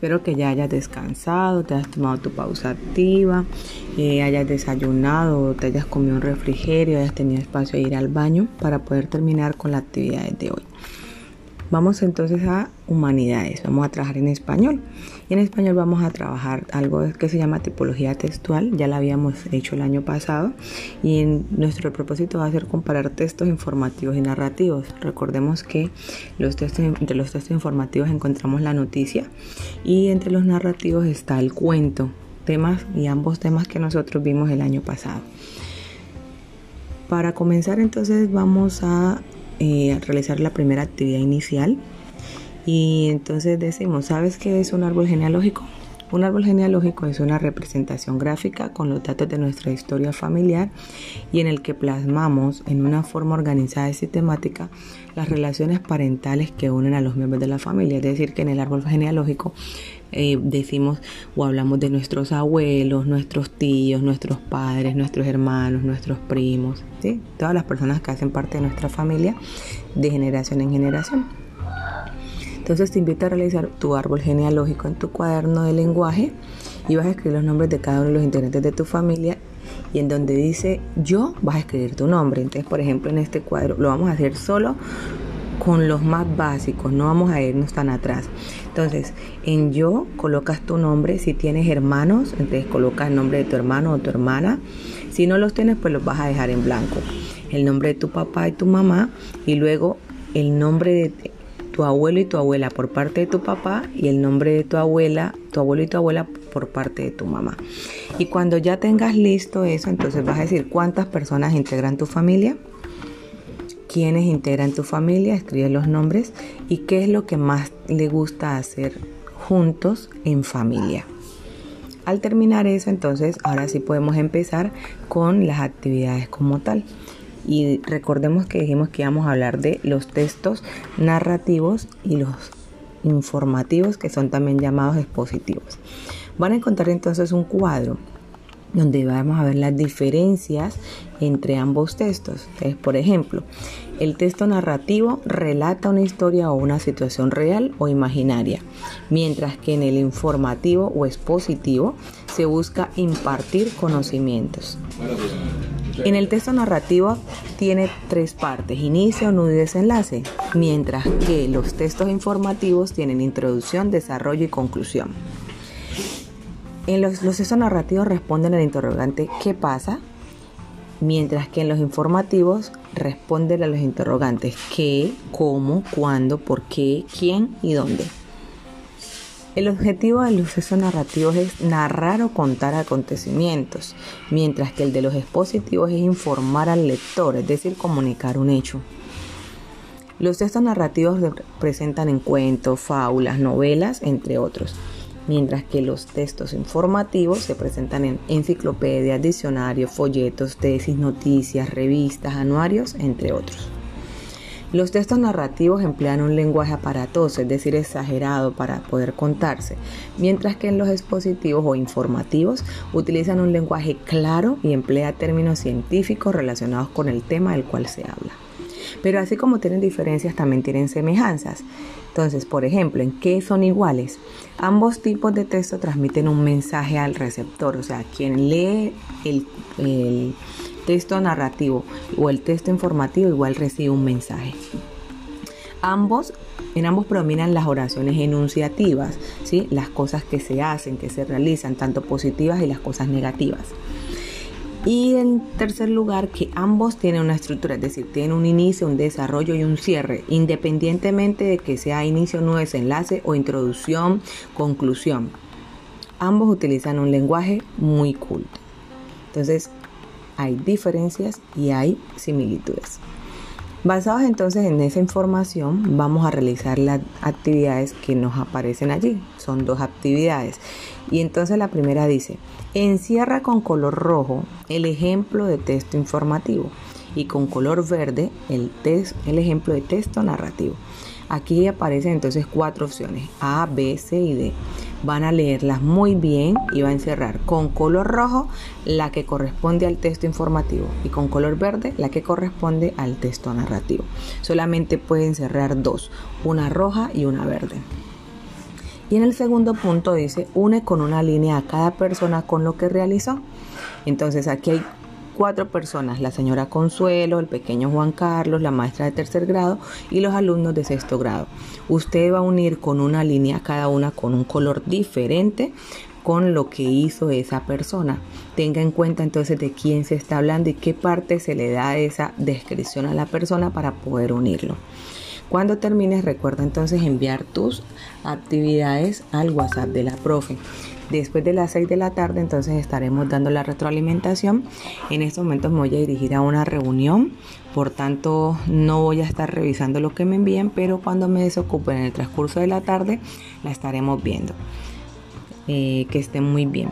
Espero que ya hayas descansado, te hayas tomado tu pausa activa, eh, hayas desayunado, te hayas comido un refrigerio, hayas tenido espacio de ir al baño para poder terminar con las actividades de hoy. Vamos entonces a humanidades, vamos a trabajar en español. Y en español vamos a trabajar algo que se llama tipología textual, ya la habíamos hecho el año pasado. Y en nuestro propósito va a ser comparar textos informativos y narrativos. Recordemos que los textos, entre los textos informativos encontramos la noticia y entre los narrativos está el cuento, temas y ambos temas que nosotros vimos el año pasado. Para comenzar entonces vamos a eh, realizar la primera actividad inicial. Y entonces decimos, ¿sabes qué es un árbol genealógico? Un árbol genealógico es una representación gráfica con los datos de nuestra historia familiar y en el que plasmamos en una forma organizada y sistemática las relaciones parentales que unen a los miembros de la familia. Es decir, que en el árbol genealógico eh, decimos o hablamos de nuestros abuelos, nuestros tíos, nuestros padres, nuestros hermanos, nuestros primos, todas las personas que hacen parte de nuestra familia de generación en generación. Entonces te invito a realizar tu árbol genealógico en tu cuaderno de lenguaje y vas a escribir los nombres de cada uno de los integrantes de tu familia y en donde dice yo vas a escribir tu nombre. Entonces, por ejemplo, en este cuadro lo vamos a hacer solo con los más básicos, no vamos a irnos tan atrás. Entonces, en yo colocas tu nombre, si tienes hermanos, entonces colocas el nombre de tu hermano o tu hermana. Si no los tienes, pues los vas a dejar en blanco. El nombre de tu papá y tu mamá y luego el nombre de tu abuelo y tu abuela por parte de tu papá y el nombre de tu abuela, tu abuelo y tu abuela por parte de tu mamá. Y cuando ya tengas listo eso, entonces vas a decir cuántas personas integran tu familia quiénes integran tu familia, escribe los nombres y qué es lo que más le gusta hacer juntos en familia. Al terminar eso, entonces ahora sí podemos empezar con las actividades como tal. Y recordemos que dijimos que íbamos a hablar de los textos narrativos y los informativos que son también llamados expositivos. Van a encontrar entonces un cuadro donde vamos a ver las diferencias entre ambos textos. por ejemplo, el texto narrativo relata una historia o una situación real o imaginaria, mientras que en el informativo o expositivo se busca impartir conocimientos. En el texto narrativo tiene tres partes, inicio, nudo y desenlace, mientras que los textos informativos tienen introducción, desarrollo y conclusión. En los, los narrativos responden al interrogante ¿qué pasa? Mientras que en los informativos responden a los interrogantes ¿qué? ¿cómo? ¿cuándo? ¿por qué? ¿quién? y dónde. El objetivo de los sucesos narrativos es narrar o contar acontecimientos, mientras que el de los expositivos es informar al lector, es decir, comunicar un hecho. Los textos narrativos presentan en cuentos, fábulas, novelas, entre otros mientras que los textos informativos se presentan en enciclopedias, diccionarios, folletos, tesis, noticias, revistas, anuarios, entre otros. Los textos narrativos emplean un lenguaje aparatoso, es decir, exagerado para poder contarse, mientras que en los expositivos o informativos utilizan un lenguaje claro y emplea términos científicos relacionados con el tema del cual se habla. Pero así como tienen diferencias, también tienen semejanzas. Entonces, por ejemplo, ¿en qué son iguales? Ambos tipos de texto transmiten un mensaje al receptor, o sea, quien lee el, texto narrativo o el texto informativo igual recibe un mensaje. Ambos, en ambos predominan las oraciones enunciativas, ¿sí? las cosas que se hacen, que se realizan, tanto positivas y las cosas negativas. Y en tercer lugar, que ambos tienen una estructura, es decir, tienen un inicio, un desarrollo y un cierre, independientemente de que sea inicio, nudo, desenlace o introducción, conclusión. Ambos utilizan un lenguaje muy culto. Entonces, hay diferencias y hay similitudes. Basados entonces en esa información, vamos a realizar las actividades que nos aparecen allí. Son dos actividades. Y entonces la primera dice, encierra con color rojo el ejemplo de texto informativo y con color verde el, el ejemplo de texto narrativo. Aquí aparecen entonces cuatro opciones, A, B, C y D van a leerlas muy bien y va a encerrar con color rojo la que corresponde al texto informativo y con color verde la que corresponde al texto narrativo. Solamente pueden cerrar dos, una roja y una verde. Y en el segundo punto dice, une con una línea a cada persona con lo que realizó. Entonces aquí hay cuatro personas, la señora Consuelo, el pequeño Juan Carlos, la maestra de tercer grado y los alumnos de sexto grado. Usted va a unir con una línea cada una con un color diferente con lo que hizo esa persona. Tenga en cuenta entonces de quién se está hablando y qué parte se le da esa descripción a la persona para poder unirlo. Cuando termines, recuerda entonces enviar tus actividades al WhatsApp de la profe. Después de las 6 de la tarde, entonces estaremos dando la retroalimentación. En estos momentos me voy a dirigir a una reunión, por tanto no voy a estar revisando lo que me envíen, pero cuando me desocupen en el transcurso de la tarde, la estaremos viendo. Eh, que estén muy bien.